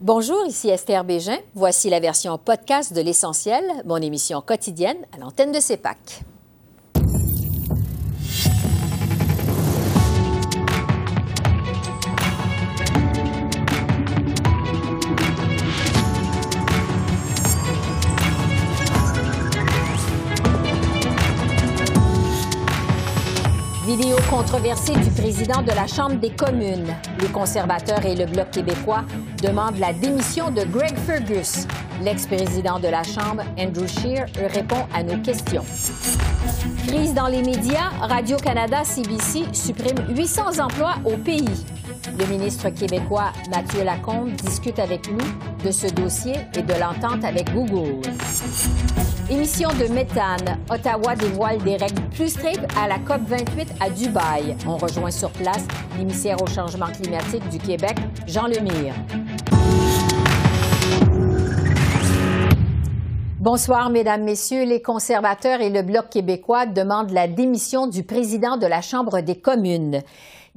Bonjour, ici Esther Bégin. Voici la version podcast de L'Essentiel, mon émission quotidienne à l'antenne de CEPAC. Vidéo controversée du président de la Chambre des communes. Les conservateurs et le Bloc québécois demandent la démission de Greg Fergus. L'ex-président de la Chambre, Andrew Scheer, répond à nos questions. Crise dans les médias, Radio-Canada, CBC supprime 800 emplois au pays. Le ministre québécois Mathieu Lacombe discute avec nous de ce dossier et de l'entente avec Google. Émission de méthane. Ottawa dévoile des règles plus strictes à la COP 28 à Dubaï. On rejoint sur place l'émissaire au changement climatique du Québec, Jean Lemire. Bonsoir, Mesdames, Messieurs. Les conservateurs et le Bloc québécois demandent la démission du président de la Chambre des communes.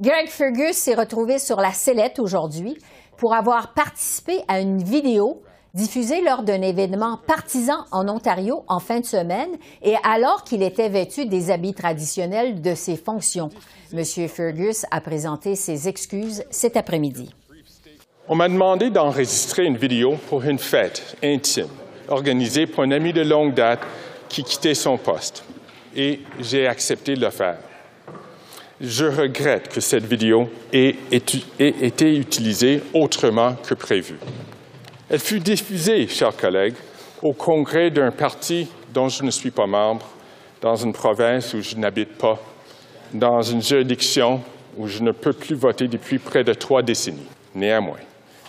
Greg Fergus s'est retrouvé sur la sellette aujourd'hui pour avoir participé à une vidéo diffusée lors d'un événement partisan en Ontario en fin de semaine et alors qu'il était vêtu des habits traditionnels de ses fonctions. M. Fergus a présenté ses excuses cet après-midi. On m'a demandé d'enregistrer une vidéo pour une fête intime organisée pour un ami de longue date qui quittait son poste et j'ai accepté de le faire. Je regrette que cette vidéo ait été utilisée autrement que prévu. Elle fut diffusée, chers collègues, au congrès d'un parti dont je ne suis pas membre, dans une province où je n'habite pas, dans une juridiction où je ne peux plus voter depuis près de trois décennies. Néanmoins,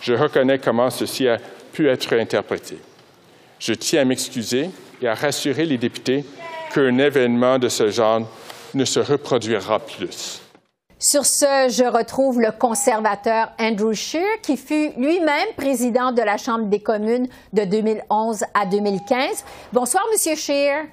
je reconnais comment ceci a pu être interprété. Je tiens à m'excuser et à rassurer les députés qu'un événement de ce genre ne se reproduira plus. Sur ce, je retrouve le conservateur Andrew Scheer, qui fut lui-même président de la Chambre des communes de 2011 à 2015. Bonsoir, Monsieur Scheer.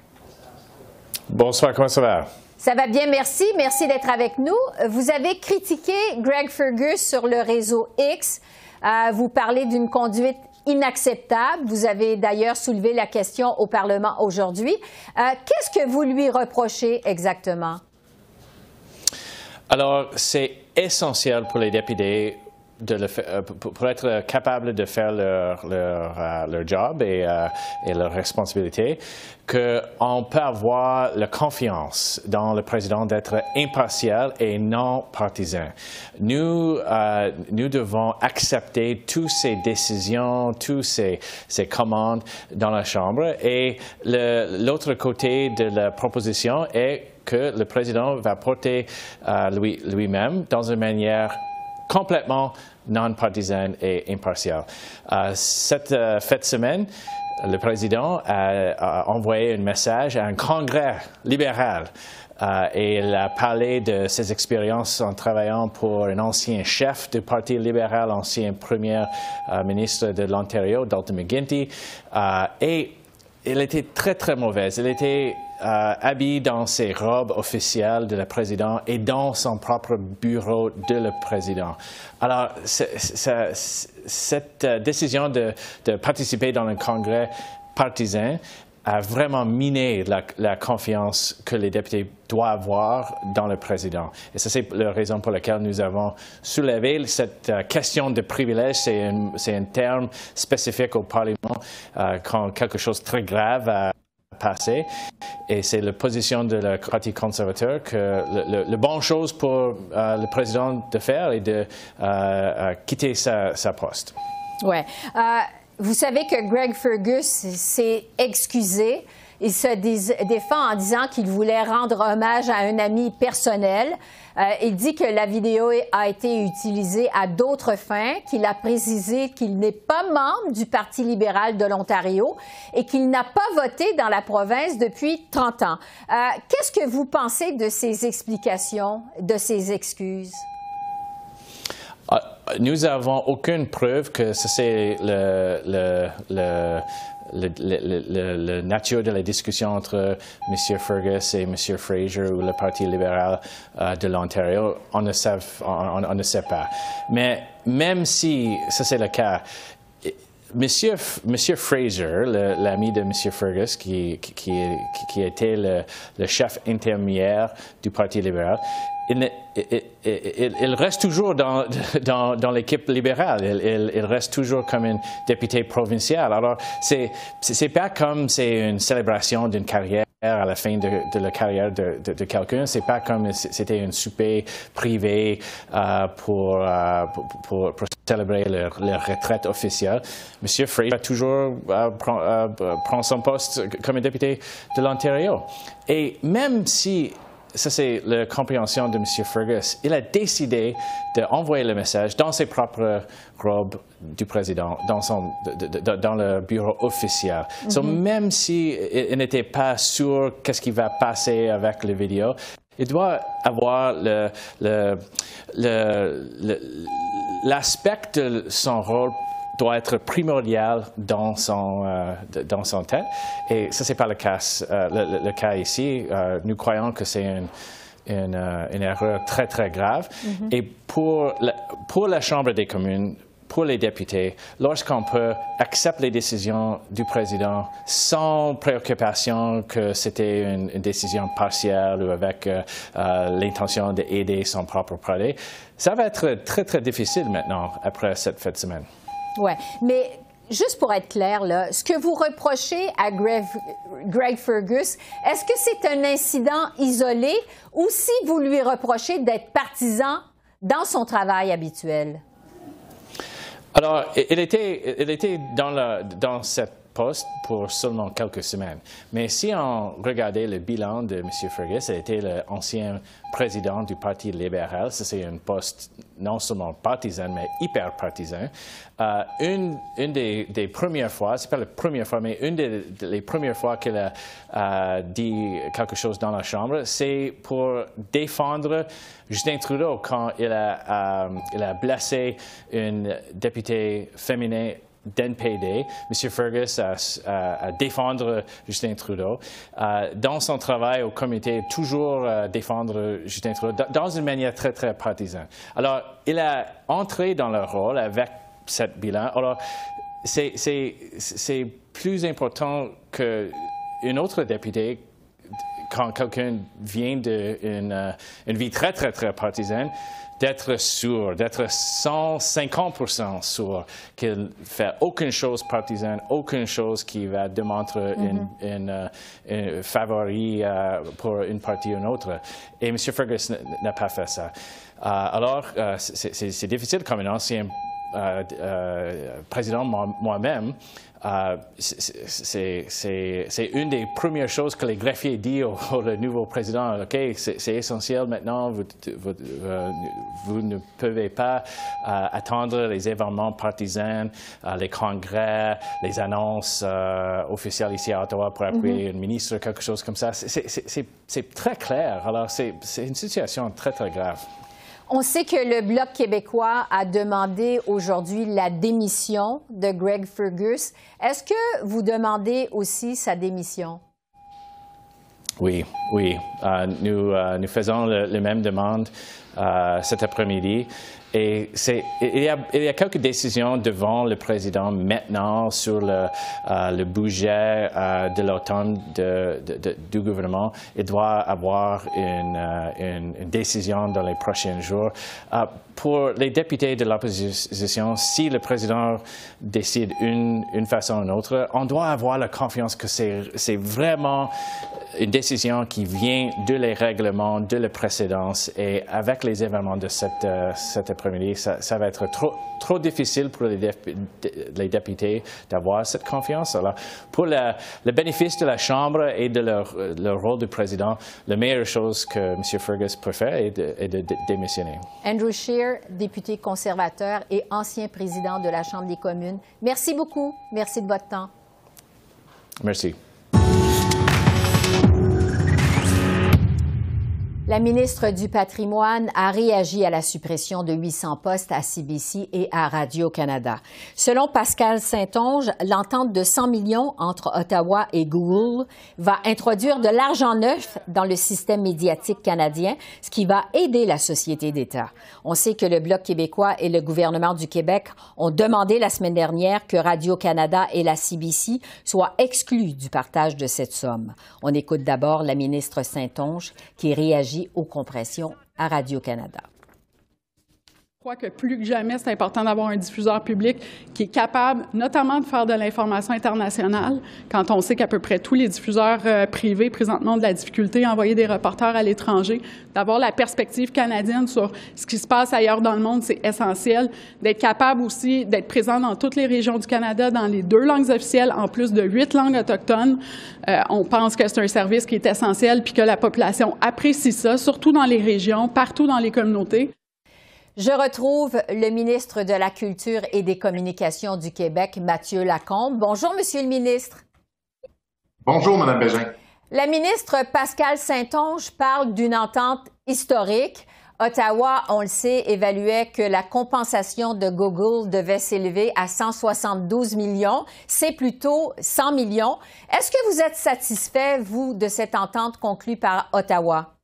Bonsoir, comment ça va? Ça va bien, merci. Merci d'être avec nous. Vous avez critiqué Greg Fergus sur le réseau X. Euh, vous parlez d'une conduite inacceptable. Vous avez d'ailleurs soulevé la question au Parlement aujourd'hui. Euh, qu'est-ce que vous lui reprochez exactement? Alors, c'est essentiel pour les députés de le faire, euh, pour être capable de faire leur, leur, euh, leur job et, euh, et leur responsabilité, qu'on peut avoir la confiance dans le président d'être impartial et non partisan. Nous, euh, nous devons accepter toutes ces décisions, toutes ces, ces commandes dans la Chambre et l'autre côté de la proposition est que le président va porter euh, lui-même dans une manière complètement non partisane et impartiale. Euh, cette euh, fête semaine, le président a, envoyé un message à un congrès libéral et il a parlé de ses expériences en travaillant pour un ancien chef du Parti libéral, ancien premier ministre de l'Ontario, Dalton McGuinty, et elle était très, très mauvaise. Elle était euh, habillée dans ses robes officielles de la président et dans son propre bureau de le président. Alors, cette euh, décision de, de, participer dans un congrès partisan a vraiment miné la, confiance que les députés doivent avoir dans le président. Et ça, c'est la raison pour laquelle nous avons soulevé cette euh, question de privilège. C'est un, un, terme spécifique au Parlement euh, quand quelque chose de très grave a passé. Et c'est la position de la Parti conservateur que la bonne chose pour euh, le président de faire est de quitter sa, sa poste. Ouais. Vous savez que Greg Fergus s'est excusé. Il se défend en disant qu'il voulait rendre hommage à un ami personnel. Euh, il dit que la vidéo a été utilisée à d'autres fins, qu'il a précisé qu'il n'est pas membre du Parti libéral de l'Ontario et qu'il n'a pas voté dans la province depuis 30 ans. Euh, qu'est-ce que vous pensez de ces explications, de ces excuses? Ah, nous n'avons aucune preuve que c'est le, le, le le, nature de la discussion entre M. Fergus et M. Fraser ou le Parti libéral euh, de l'Ontario, on, ne sait pas. Mais même si ça c'est le cas, Monsieur, Fraser, l'ami de Monsieur Fergus, qui, était le, le, chef intermédiaire du Parti libéral, il, reste toujours dans, l'équipe libérale. Il, reste toujours comme un député provincial. Alors, c'est n'est pas comme c'est une célébration d'une carrière à la fin de, la carrière de, de, de quelqu'un. C'est pas comme c'était un souper privé euh, pour, euh, pour, célébrer leur, retraite officielle. Monsieur Fraser toujours euh, prend, son poste comme député de l'Ontario. Et même si ça c'est la compréhension de M. Fergus. Il a décidé d'envoyer le message dans ses propres robes du président, dans, son, dans le bureau officiel. Donc mhm. même s'il il, n'était pas sûr qu'est-ce qui va passer avec les vidéos, il doit avoir l'aspect de son rôle doit être primordial dans son, euh, dans son tête. Et ça, ce n'est pas le cas, euh, le, cas ici. Euh, nous croyons que c'est une, une, erreur très, très grave. Mm-hmm. Et pour la, pour la Chambre des communes, pour les députés, lorsqu'on peut accepter les décisions du président sans préoccupation que c'était une, décision partielle ou avec l'intention d'aider son propre parti, ça va être très, très difficile maintenant après cette fête de semaine. Oui, mais juste pour être clair, là, ce que vous reprochez à Greg, Fergus, est-ce que c'est un incident isolé ou si vous lui reprochez d'être partisan dans son travail habituel? Alors, il était, il était dans, la, dans cette poste pour seulement quelques semaines. Mais si on regardait le bilan de M. Fergus, il était l'ancien président du Parti libéral. C'est un poste non seulement partisan, mais hyper partisan. Euh, une, des, premières fois, c'est pas la première fois, mais une des, premières fois qu'il a euh, dit quelque chose dans la Chambre, c'est pour défendre Justin Trudeau quand il a, euh, il a blessé une députée féminine d'NPD, M. Fergus, à, défendre Justin Trudeau. Euh, dans son travail au comité, toujours euh, défendre Justin Trudeau, dans une manière très, très partisane. Alors, il a entré dans le rôle avec cette bilan. Alors, c'est plus important qu'une autre députée quand quelqu'un vient d'une euh, une vie très, très, très partisane, d'être sûr, d'être 150% sûr qu'il ne fait aucune chose partisane, aucune chose qui va démontrer une, mm-hmm. euh, favori euh, pour une partie ou une autre. Et M. Fergus n'a pas fait ça. alors, c'est difficile comme un ancien président moi-même euh, c'est une des premières choses que les greffiers disent au, nouveau président. OK, c'est essentiel maintenant, vous, euh, vous, ne pouvez pas euh, attendre les événements partisans, les congrès, les annonces officielles ici à Ottawa pour appuyer mm-hmm. un ministre, quelque chose comme ça. C'est très clair. Alors, c'est une situation très, très grave. On sait que le Bloc québécois a demandé aujourd'hui la démission de Greg Fergus. Est-ce que vous demandez aussi sa démission? Oui, oui. Euh, nous, euh, nous faisons les mêmes demandes euh, cet après-midi. Et il y, a, il, y a, quelques décisions devant le président maintenant sur le, euh, le budget euh, de l'automne du gouvernement. Il doit avoir une, une, une, décision dans les prochains jours. pour les députés de l'opposition, si le président décide une, une façon ou une autre, on doit avoir la confiance que c'est vraiment une décision qui vient de les règlements, de la précédence. Et avec les événements de cette, euh, cet après-midi, ça, ça, va être trop, trop difficile pour les, les députés d'avoir cette confiance. Alors, pour le, le, bénéfice de la Chambre et de leur, leur, rôle de président, la meilleure chose que M. Fergus peut faire est de, est de démissionner. Andrew Scheer, député conservateur et ancien président de la Chambre des communes, merci beaucoup. Merci de votre temps. Merci. La ministre du Patrimoine a réagi à la suppression de 800 postes à CBC et à Radio-Canada. Selon Pascal Saint-Onge, l'entente de 100 millions entre Ottawa et Google va introduire de l'argent neuf dans le système médiatique canadien, ce qui va aider la société d'État. On sait que le Bloc québécois et le gouvernement du Québec ont demandé la semaine dernière que Radio-Canada et la CBC soient exclus du partage de cette somme. On écoute d'abord la ministre Saint-Onge qui réagit aux compressions à Radio-Canada. Je crois que plus que jamais, c'est important d'avoir un diffuseur public qui est capable notamment de faire de l'information internationale, quand on sait qu'à peu près tous les diffuseurs euh, privés présentement ont de la difficulté à envoyer des reporters à l'étranger, d'avoir la perspective canadienne sur ce qui se passe ailleurs dans le monde, c'est essentiel, d'être capable aussi d'être présent dans toutes les régions du Canada, dans les deux langues officielles, en plus de huit langues autochtones. Euh, on pense que c'est un service qui est essentiel, puis que la population apprécie ça, surtout dans les régions, partout dans les communautés. Je retrouve le ministre de la Culture et des Communications du Québec, Mathieu Lacombe. Bonjour, Monsieur le ministre. Bonjour, Mme Bégin. La ministre Pascal Saint-Onge parle d'une entente historique. Ottawa, on le sait, évaluait que la compensation de Google devait s'élever à 172 millions. C'est plutôt 100 millions. Est-ce que vous êtes satisfait, vous, de cette entente conclue par Ottawa?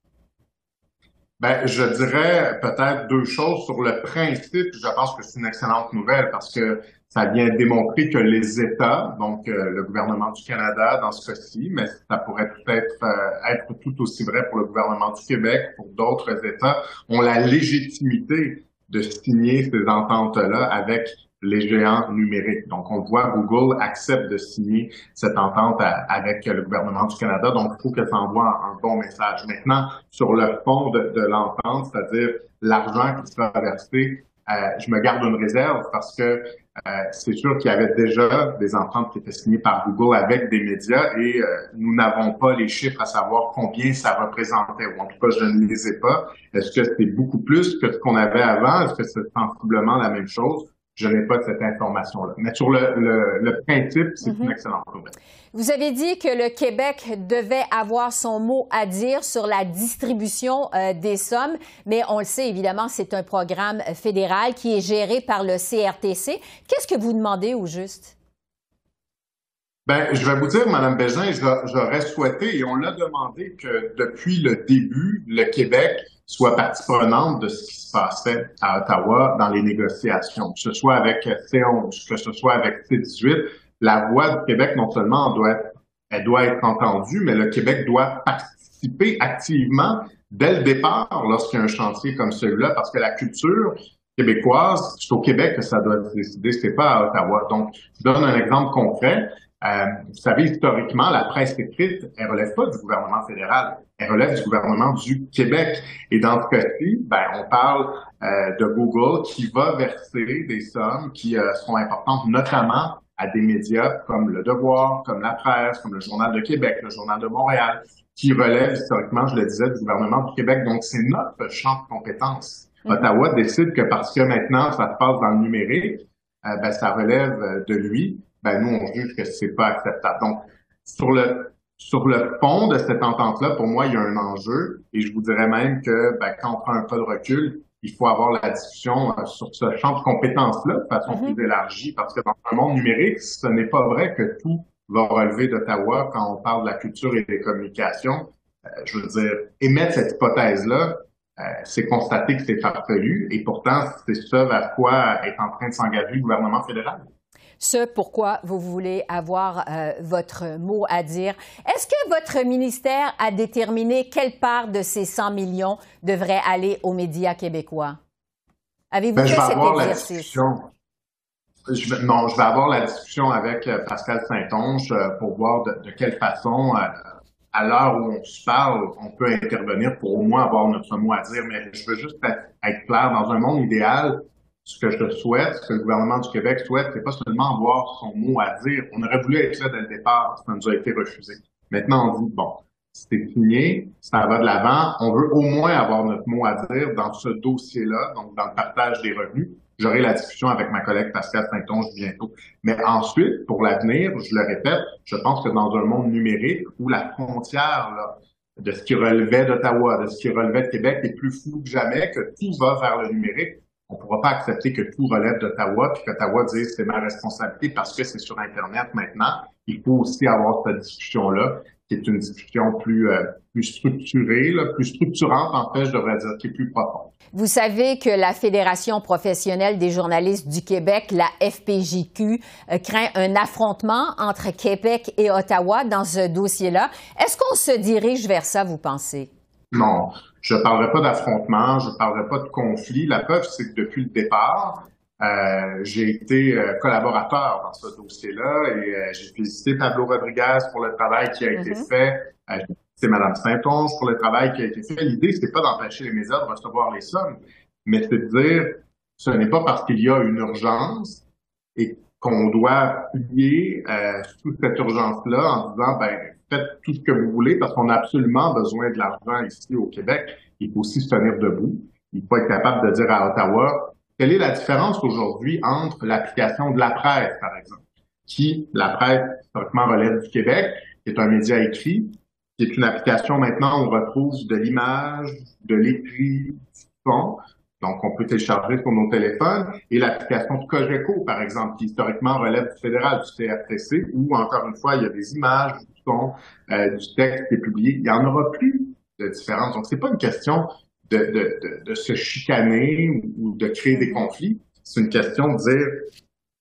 Ben, je dirais peut-être deux choses sur le principe. Je pense que c'est une excellente nouvelle parce que ça vient démontrer que les États, donc euh, le gouvernement du Canada dans ce cas-ci, mais ça pourrait peut-être euh, être tout aussi vrai pour le gouvernement du Québec, pour d'autres États, ont la légitimité de signer ces ententes-là avec les géants numériques. Donc, on voit Google accepte de signer cette entente avec le gouvernement du Canada. Donc, il faut que ça envoie un, bon message. Maintenant, sur le fond de, l'entente, c'est-à-dire l'argent qui sera versé, euh, je me garde une réserve parce que euh, c'est sûr qu'il y avait déjà des ententes qui étaient signées par Google avec des médias et euh, nous n'avons pas les chiffres à savoir combien ça représentait, ou en tout cas, je ne les ai pas. Est-ce que c'est beaucoup plus que ce qu'on avait avant? Est-ce que c'est sensiblement la même chose? Je n'ai pas cette information-là. Mais sur le, principe, c'est une mhm. excellente nouvelle. Vous avez dit que le Québec devait avoir son mot à dire sur la distribution euh, des sommes, mais on le sait évidemment, c'est un programme fédéral qui est géré par le CRTC. Qu'est-ce que vous demandez au juste? Ben, je vais vous dire, Mme Bégin, j'aurais souhaité, et on l'a demandé, que depuis le début, le Québec soit partie prenante de ce qui se passait à Ottawa dans les négociations, que ce soit avec C11, que ce soit avec C18. La voix du Québec, non seulement doit elle doit être entendue, mais le Québec doit participer activement dès le départ lorsqu'il y a un chantier comme celui-là, parce que la culture québécoise, c'est au Québec que ça doit se décider, c'est pas à Ottawa. Donc, je donne un exemple concret. Euh, vous savez, historiquement, la presse écrite, elle relève pas du gouvernement fédéral, elle relève du gouvernement du Québec. Et dans ce cas-ci, ben, on parle euh, de Google qui va verser des sommes qui euh, sont importantes, notamment à des médias comme Le Devoir, comme La Presse, comme le Journal de Québec, le Journal de Montréal, qui relèvent historiquement, je le disais, du gouvernement du Québec. Donc, c'est notre champ de compétences. Mm-hmm. Ottawa décide que parce que maintenant, ça se passe dans le numérique, ben, ça relève de lui ben nous, on juge que c'est pas acceptable. Donc, sur le sur le fond de cette entente-là, pour moi, il y a un enjeu, et je vous dirais même que ben, quand on prend un pas de recul, il faut avoir la discussion euh, sur ce champ de compétences-là de façon mm-hmm. plus élargie, parce que dans un monde numérique, ce n'est pas vrai que tout va relever d'Ottawa quand on parle de la culture et des communications. Euh, je veux dire, émettre cette hypothèse-là, euh, c'est constater que c'est farfelu, et pourtant, c'est ce vers quoi est en train de s'engager le gouvernement fédéral ce pourquoi vous voulez avoir euh, votre mot à dire. Est-ce que votre ministère a déterminé quelle part de ces 100 millions devrait aller aux médias québécois? Avez-vous ben, fait cet exercice? non, je vais avoir la discussion avec euh, Pascal Saint-Onge euh, pour voir de, quelle façon, à l'heure où on se parle, on peut intervenir pour au moins avoir notre mot à dire. Mais je veux juste être clair, dans un monde idéal, ce que je souhaite, ce que le gouvernement du Québec souhaite, c'est pas seulement avoir son mot à dire. On aurait voulu être là dès le départ, ça nous a été refusé. Maintenant, on dit, bon, c'est signé, ça va de l'avant, on veut au moins avoir notre mot à dire dans ce dossier-là, donc dans le partage des revenus. J'aurai la discussion avec ma collègue Pascal Saint-Onge bientôt. Mais ensuite, pour l'avenir, je le répète, je pense que dans un monde numérique où la frontière là, de ce qui relevait d'Ottawa, de ce qui relevait de Québec est plus flou que jamais, que tout va vers le numérique. On ne pourra pas accepter que tout relève d'Ottawa, puis qu'Ottawa dise c'est ma responsabilité parce que c'est sur Internet maintenant. Il faut aussi avoir cette discussion-là, qui est une discussion plus, euh, plus structurée, plus structurante, en fait, je devrais dire, qui est plus profonde. Vous savez que la Fédération professionnelle des journalistes du Québec, la FPJQ, euh, craint un affrontement entre Québec et Ottawa dans ce dossier-là. Est-ce qu'on se dirige vers ça, vous pensez? Non, je ne parlerai pas d'affrontement, je ne parlerai pas de conflit. La preuve, c'est que depuis le départ, euh, j'ai été euh, collaborateur dans ce dossier-là et euh, j'ai félicité Pablo Rodriguez pour le travail qui a été mm-hmm. fait. j'ai félicité Mme Saint-Onge pour le travail qui a été fait. L'idée, c'est pas d'empêcher les médias de recevoir les sommes, mais c'est de dire ce n'est pas parce qu'il y a une urgence et qu'on doit plier sous cette urgence-là en disant ben faites tout ce que vous voulez parce qu'on a absolument besoin de l'argent ici au Québec. Il faut aussi se tenir debout. Il faut être capable de dire à Ottawa, quelle est la différence aujourd'hui entre l'application de la presse, par exemple, qui, la presse, historiquement, relève du Québec, qui est un média écrit, qui est une application maintenant où on retrouve de l'image, de l'écrit, du son, donc on peut télécharger sur nos téléphones, et l'application de Cogeco, par exemple, qui historiquement relève du fédéral, du CRTC, où, encore une fois, il y a des images, euh, du texte qui est publié. Il n'y en aura plus de différence. Donc, c'est pas une question de, de, de, se chicaner ou, de créer des conflits. C'est une question de dire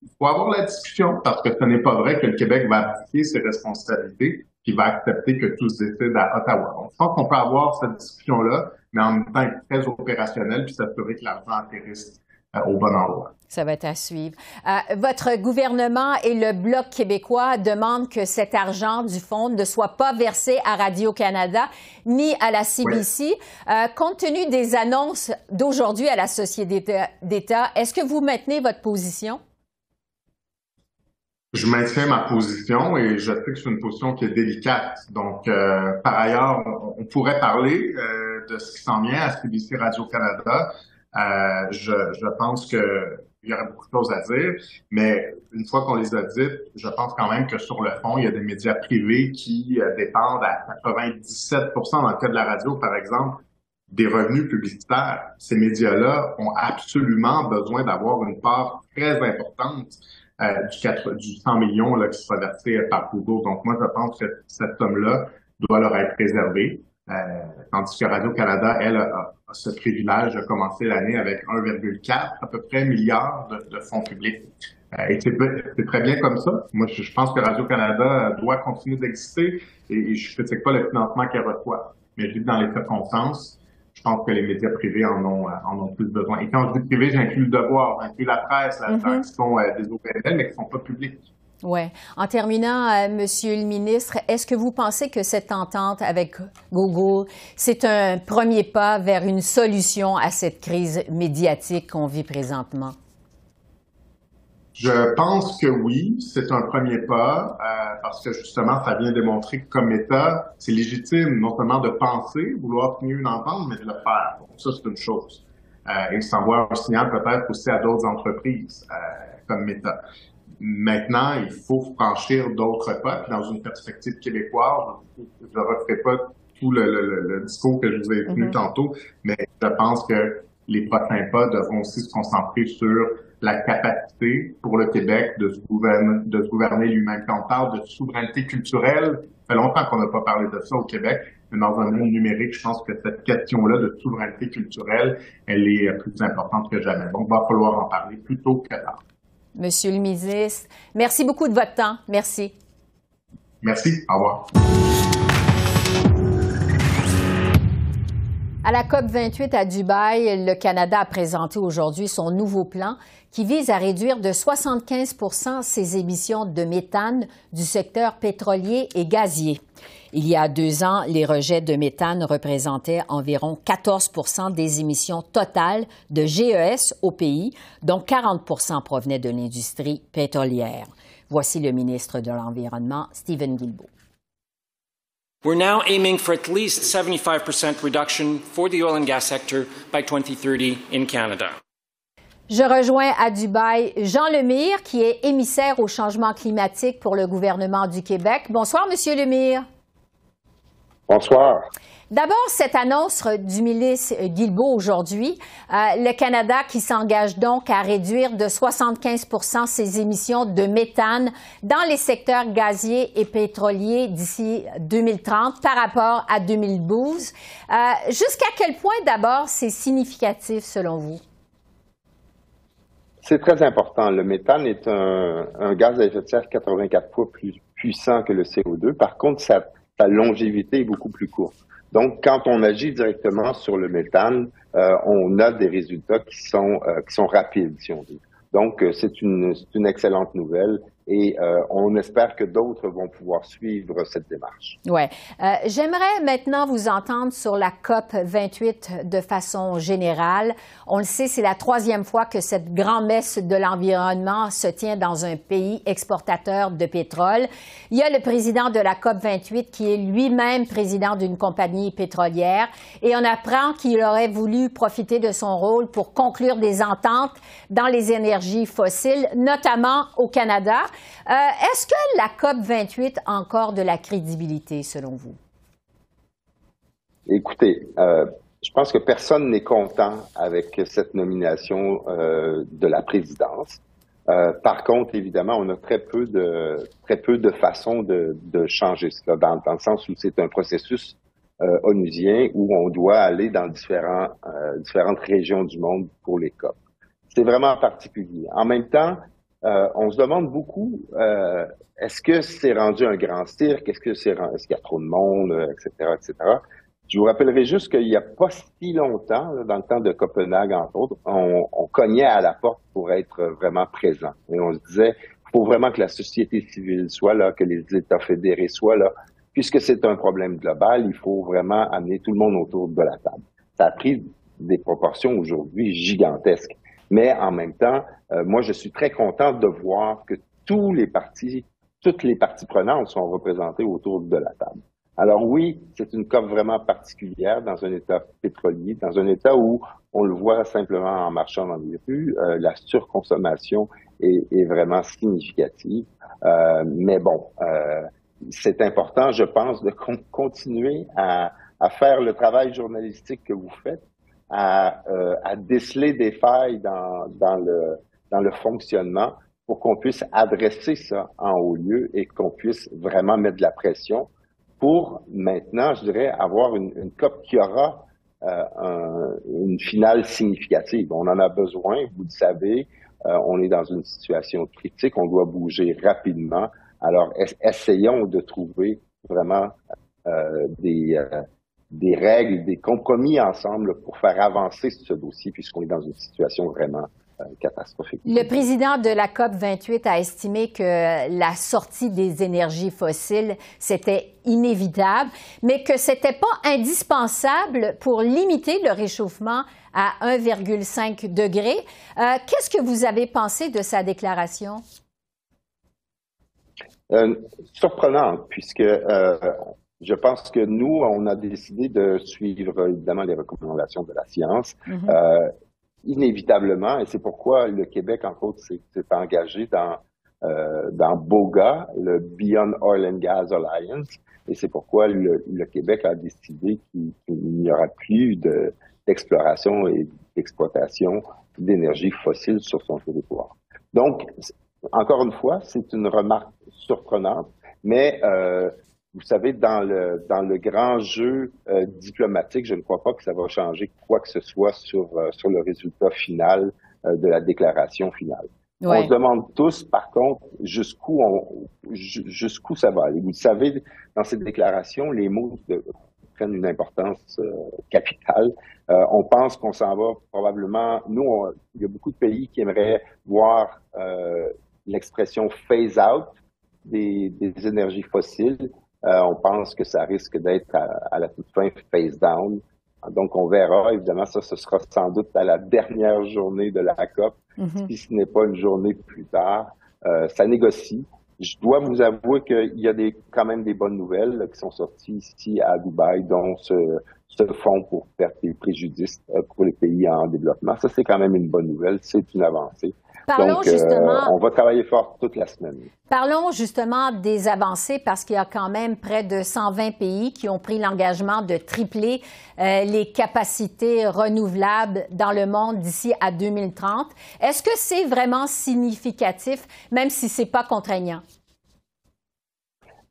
il faut avoir la discussion parce que ce n'est pas vrai que le Québec va appliquer ses responsabilités qui va accepter que tout se décide à Ottawa. Donc, je pense qu'on peut avoir cette discussion-là, mais en même temps être très opérationnel puis s'assurer que l'argent atterrisse euh, au bon endroit. Ça va être à suivre. Euh, votre gouvernement et le Bloc québécois demandent que cet argent du fonds ne soit pas versé à Radio-Canada ni à la CBC. Euh, compte tenu des annonces d'aujourd'hui à la Société d'État, est-ce que vous maintenez votre position? Je maintiens ma position et je sais que c'est une position qui est délicate. Donc, par ailleurs, on, pourrait parler de ce qui s'en vient à CBC Radio-Canada. Euh, je, je, pense qu'il y aurait beaucoup de choses à dire, mais une fois qu'on les a dites, je pense quand même que sur le fond, il y a des médias privés qui euh, dépendent à 97 dans le cas de la radio, par exemple, des revenus publicitaires. Ces médias-là ont absolument besoin d'avoir une part très importante euh, du, 4, du 100 millions là, qui sera versé par Google. Donc moi, je pense que cette somme-là doit leur être réservée. Euh, tandis que Radio-Canada, elle, a, ce privilège de commencer l'année avec 1,4 à peu près milliards de, fonds publics. Euh, et c'est très bien comme ça. Moi, je, pense que Radio-Canada doit continuer d'exister et, je ne critique pas le financement qu'elle reçoit. Mais je dis dans les circonstances, je pense que les médias privés en ont, en ont plus besoin. Et quand je dis privé, j'inclus le devoir, j'inclus la presse, la, mm qui sont euh, des OPL, mais qui ne sont pas publics. Oui. En terminant, euh, Monsieur le ministre, est-ce que vous pensez que cette entente avec Google, c'est un premier pas vers une solution à cette crise médiatique qu'on vit présentement? Je pense que oui, c'est un premier pas, euh, parce que justement, ça vient démontrer que comme État, c'est légitime non seulement de penser, vouloir tenir une entente, mais de le faire. Donc ça, c'est une chose. Euh, et ça envoie un signal peut-être aussi à d'autres entreprises euh, comme État. Maintenant, il faut franchir d'autres pas. Puis dans une perspective québécoise, je ne referai pas tout le, discours que je vous ai tenu mm-hmm. tantôt, mais je pense que les prochains pas devront aussi se concentrer sur la capacité pour le Québec de se gouverner, de se gouverner lui-même. Quand on parle de souveraineté culturelle, ça fait longtemps qu'on n'a pas parlé de ça au Québec, mais dans un monde numérique, je pense que cette question-là de souveraineté culturelle, elle est plus importante que jamais. Donc, il va falloir en parler plus tôt que tard. Monsieur le ministre. Merci beaucoup de votre temps. Merci. Merci. Au revoir. À la COP 28 à Dubaï, le Canada a présenté aujourd'hui son nouveau plan qui vise à réduire de 75% ses émissions de méthane du secteur pétrolier et gazier. Il y a deux ans, les rejets de méthane représentaient environ 14% des émissions totales de GES au pays, dont 40 provenaient de l'industrie pétrolière. Voici le ministre de l'Environnement, Stephen Guilbeault. We're now aiming for at least 75% reduction for the oil and gas sector by 2030 in Canada. Je rejoins à Dubaï Jean Lemire, qui est émissaire au changement climatique pour le gouvernement du Québec. Bonsoir, Monsieur Lemire. Bonsoir. D'abord, cette annonce du ministre Guilbeault aujourd'hui, euh, le Canada qui s'engage donc à réduire de 75% ses émissions de méthane dans les secteurs gaziers et pétroliers d'ici 2030 par rapport à 2012. Euh, jusqu'à quel point, d'abord, c'est significatif selon vous? C'est très important. Le méthane est un, un, gaz à effet de serre 84 fois plus puissant que le CO2. Par contre, sa, sa longévité est beaucoup plus courte. Donc, quand on agit directement sur le méthane, euh, on a des résultats qui sont euh, qui sont rapides, si on dit. Donc, euh, c'est une, une excellente nouvelle et euh, on espère que d'autres vont pouvoir suivre cette démarche. Ouais. Euh, J'aimerais maintenant vous entendre sur la COP 28 de façon générale. On le sait, c'est la troisième fois que cette grand-messe de l'environnement se tient dans un pays exportateur de pétrole. Il y a le président de la COP 28 qui est lui-même président d'une compagnie pétrolière et on apprend qu'il aurait voulu profiter de son rôle pour conclure des ententes dans les énergies fossiles, notamment au Canada. Euh, Est-ce que la COP 28 a encore de la crédibilité, selon vous? Écoutez, euh, je pense que personne n'est content avec cette nomination euh, de la présidence. Par contre, évidemment, on a très peu de très peu de façons de, changer cela, dans, le sens où c'est un processus onusien où on doit aller dans différentes régions du monde pour les COP. C'est vraiment particulier. En même temps, euh, on se demande beaucoup, euh, est-ce que c'est rendu un grand cirque? Est-ce que c'est est-ce qu'il y a trop de monde, etc., euh, etc. Je vous rappellerai juste qu'il n'y a pas si longtemps, dans le temps de Copenhague, entre autres, on, on, cognait à la porte pour être vraiment présent. Et on se disait, il faut vraiment que la société civile soit là, que les États fédérés soient là. Puisque c'est un problème global, il faut vraiment amener tout le monde autour de la table. Ça a pris des proportions aujourd'hui gigantesques. Mais en même temps, euh, moi, je suis très content de voir que tous les partis, toutes les parties prenantes sont représentées autour de la table. Alors oui, c'est une COP vraiment particulière dans un État pétrolier, dans un État où on le voit simplement en marchant dans les rues, euh, la surconsommation est, est vraiment significative. Euh, mais bon, euh, c'est important, je pense, de con continuer à, à faire le travail journalistique que vous faites, à, euh, à déceler des failles dans, dans, le, dans le fonctionnement pour qu'on puisse adresser ça en haut lieu et qu'on puisse vraiment mettre de la pression pour maintenant, je dirais, avoir une, une COP qui aura euh, un, une finale significative. On en a besoin, vous le savez, euh, on est dans une situation critique, on doit bouger rapidement. Alors, essayons de trouver vraiment euh, des, euh, des règles, des compromis ensemble pour faire avancer ce dossier puisqu'on est dans une situation vraiment euh, catastrophique. Le président de la COP 28 a estimé que la sortie des énergies fossiles, c'était inévitable, mais que c'était pas indispensable pour limiter le réchauffement à 1,5 degré. Euh, Qu'est-ce que vous avez pensé de sa déclaration? Euh, surprenante, puisque euh, je pense que nous, on a décidé de suivre évidemment les recommandations de la science. Mm -hmm. euh, inévitablement, et c'est pourquoi le Québec, entre autres, s'est engagé dans, euh, dans BOGA, le Beyond Oil and Gas Alliance, et c'est pourquoi le, le, Québec a décidé qu'il qu n'y aura plus d'exploration et d'exploitation d'énergie fossile sur son territoire. Donc, encore une fois, c'est une remarque surprenante, mais euh, vous savez, dans le dans le grand jeu euh, diplomatique, je ne crois pas que ça va changer quoi que ce soit sur euh, sur le résultat final euh, de la déclaration finale. Ouais. On se demande tous, par contre, jusqu'où on jusqu'où ça va aller. Vous savez, dans cette déclaration, les mots de, prennent une importance euh, capitale. on pense qu'on s'en va probablement. Nous, on, il y a beaucoup de pays qui aimeraient voir l'expression phase out des, des énergies fossiles. Euh, on pense que ça risque d'être à, à, la toute fin phase down. Donc, on verra. Évidemment, ça, ce sera sans doute à la dernière journée de la COP, mm -hmm. si ce n'est pas une journée plus tard. Euh, ça négocie. Je dois vous avouer qu'il y a des, quand même des bonnes nouvelles là, qui sont sorties ici à Dubaï, dont ce, ce fonds pour perte et préjudice euh, pour les pays en développement. Ça, c'est quand même une bonne nouvelle. C'est une avancée. Parlons Donc, justement. on va travailler fort toute la semaine. Parlons justement des avancées parce qu'il y a quand même près de 120 pays qui ont pris l'engagement de tripler les capacités renouvelables dans le monde d'ici à 2030. Est-ce que c'est vraiment significatif, même si c'est pas contraignant?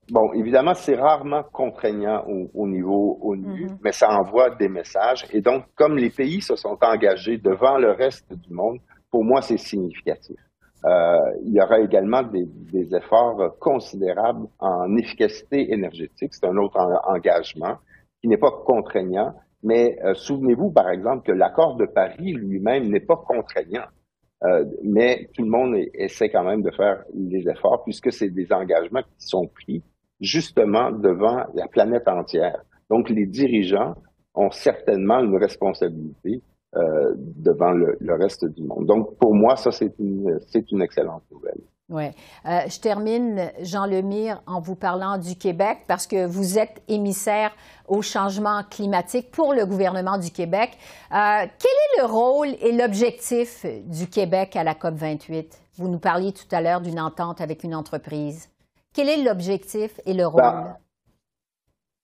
Bon, évidemment, c'est rarement contraignant au, niveau ONU, mm-hmm. mais ça envoie des messages. Et donc, comme les pays se sont engagés devant le reste du monde, pour moi, c'est significatif. Euh, il y aura également des, des, efforts considérables en efficacité énergétique. C'est un autre engagement qui n'est pas contraignant, mais euh, souvenez-vous, par exemple, que l'accord de Paris lui-même n'est pas contraignant. Euh, mais tout le monde essaie quand même de faire les efforts puisque c'est des engagements qui sont pris justement devant la planète entière. Donc, les dirigeants ont certainement une responsabilité euh, devant le, reste du monde. Donc, pour moi, ça, c'est une, excellente nouvelle. Oui. Euh, je termine, Jean Lemire, en vous parlant du Québec, parce que vous êtes émissaire au changement climatique pour le gouvernement du Québec. Euh, quel est le rôle et l'objectif du Québec à la COP 28? Vous nous parliez tout à l'heure d'une entente avec une entreprise. Quel est l'objectif et le rôle? Ben,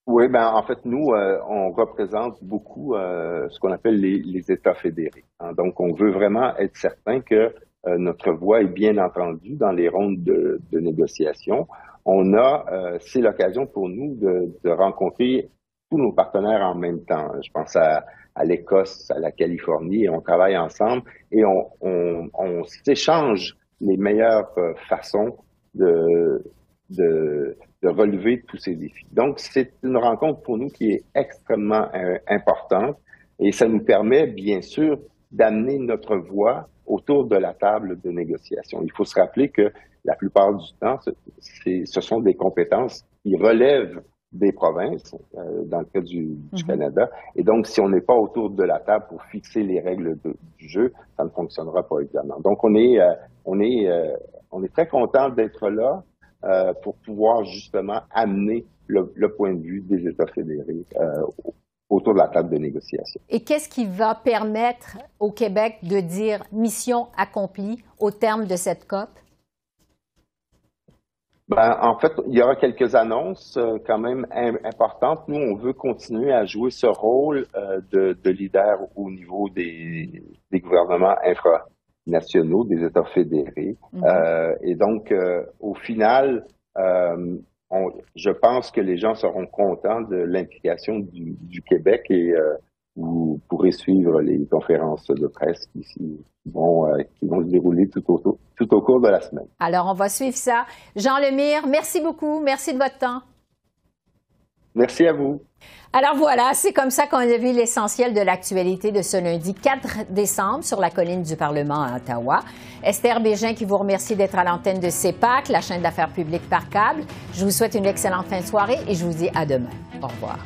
oui, ben en fait, nous, euh, on représente beaucoup euh, ce qu'on appelle les, États fédérés. Hein. Donc, on veut vraiment être certain que euh, notre voix est bien entendue dans les rondes de, négociation. On a, c'est l'occasion pour nous de, rencontrer tous nos partenaires en même temps. Je pense à, l'Écosse, à la Californie, et on travaille ensemble et on, on, on s'échange les meilleures façons de, de, de, relever tous ces défis. Donc, c'est une rencontre pour nous qui est extrêmement euh, importante et ça nous permet, bien sûr, d'amener notre voix autour de la table de négociation. Il faut se rappeler que la plupart du temps, ce sont des compétences qui relèvent des provinces, euh, dans le cas du, du, mm-hmm. Canada. Et donc, si on n'est pas autour de la table pour fixer les règles du jeu, ça ne fonctionnera pas évidemment. Donc, on est, euh, on est, on est très content d'être là. Euh, pour pouvoir justement amener le, point de vue des États fédérés euh, autour de la table de négociation. Et qu'est-ce qui va permettre au Québec de dire mission accomplie au terme de cette COP? Ben, en fait, il y aura quelques annonces euh, quand même importantes. Nous, on veut continuer à jouer ce rôle de, leader au niveau des, des gouvernements infra, nationaux, des États fédérés. Mhm. euh, et donc, euh, au final, euh, on, je pense que les gens seront contents de l'implication du, du, Québec et euh, vous pourrez suivre les conférences de presse qui, vont, euh, qui vont se dérouler tout au, tout au cours de la semaine. Alors, on va suivre ça. Jean Lemire, merci beaucoup. Merci de votre temps. Merci à vous. Alors voilà, c'est comme ça qu'on a vu l'essentiel de l'actualité de ce lundi 4 décembre sur la colline du Parlement à Ottawa. Esther Bégin qui vous remercie d'être à l'antenne de CEPAC, la chaîne d'affaires publiques par câble. Je vous souhaite une excellente fin de soirée et je vous dis à demain. Au revoir.